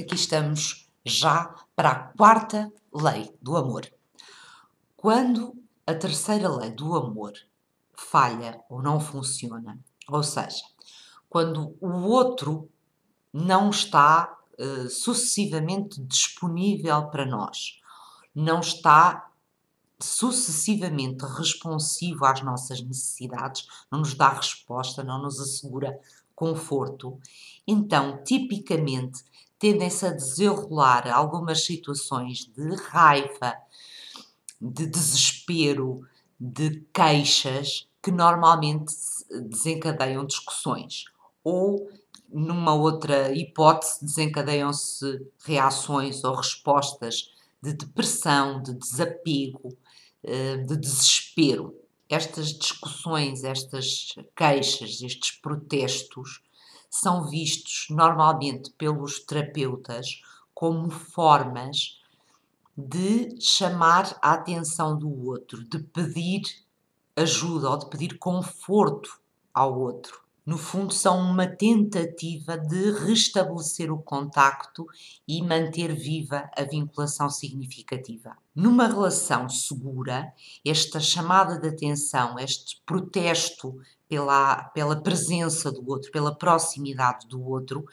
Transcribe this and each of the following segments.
Aqui estamos já para a quarta lei do amor. Quando a terceira lei do amor falha ou não funciona, ou seja, quando o outro não está uh, sucessivamente disponível para nós, não está sucessivamente responsivo às nossas necessidades, não nos dá resposta, não nos assegura conforto, então, tipicamente, tendem-se a desenrolar algumas situações de raiva, de desespero, de queixas que normalmente desencadeiam discussões. Ou, numa outra hipótese, desencadeiam-se reações ou respostas de depressão, de desapego, eh, de desespero. Estas discussões, estas queixas, estes protestos são vistos normalmente pelos terapeutas como formas de chamar a atenção do outro, de pedir ajuda ou de pedir conforto ao outro no fundo, são uma tentativa de restabelecer o contacto e manter viva a vinculação significativa. Numa relação segura, esta chamada de atenção, este protesto pela, pela presença do outro, pela proximidade do outro,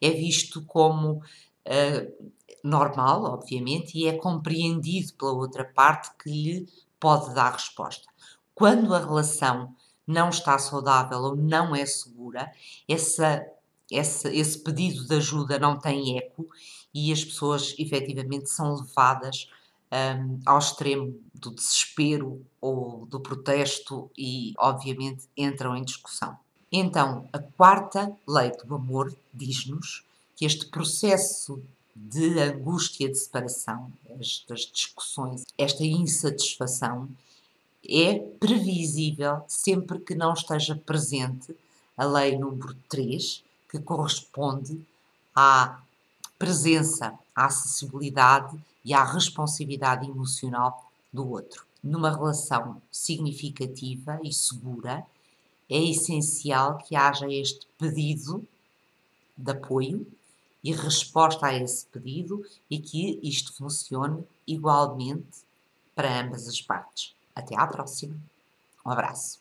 é visto como uh, normal, obviamente, e é compreendido pela outra parte que lhe pode dar resposta. Quando a relação não está saudável ou não é segura, essa, essa, esse pedido de ajuda não tem eco e as pessoas efetivamente são levadas um, ao extremo do desespero ou do protesto e, obviamente, entram em discussão. Então, a quarta lei do amor diz-nos que este processo de angústia de separação, estas discussões, esta insatisfação, é previsível sempre que não esteja presente a lei número 3, que corresponde à presença, à acessibilidade e à responsividade emocional do outro. Numa relação significativa e segura, é essencial que haja este pedido de apoio e resposta a esse pedido e que isto funcione igualmente para ambas as partes. Até à próxima. Um abraço.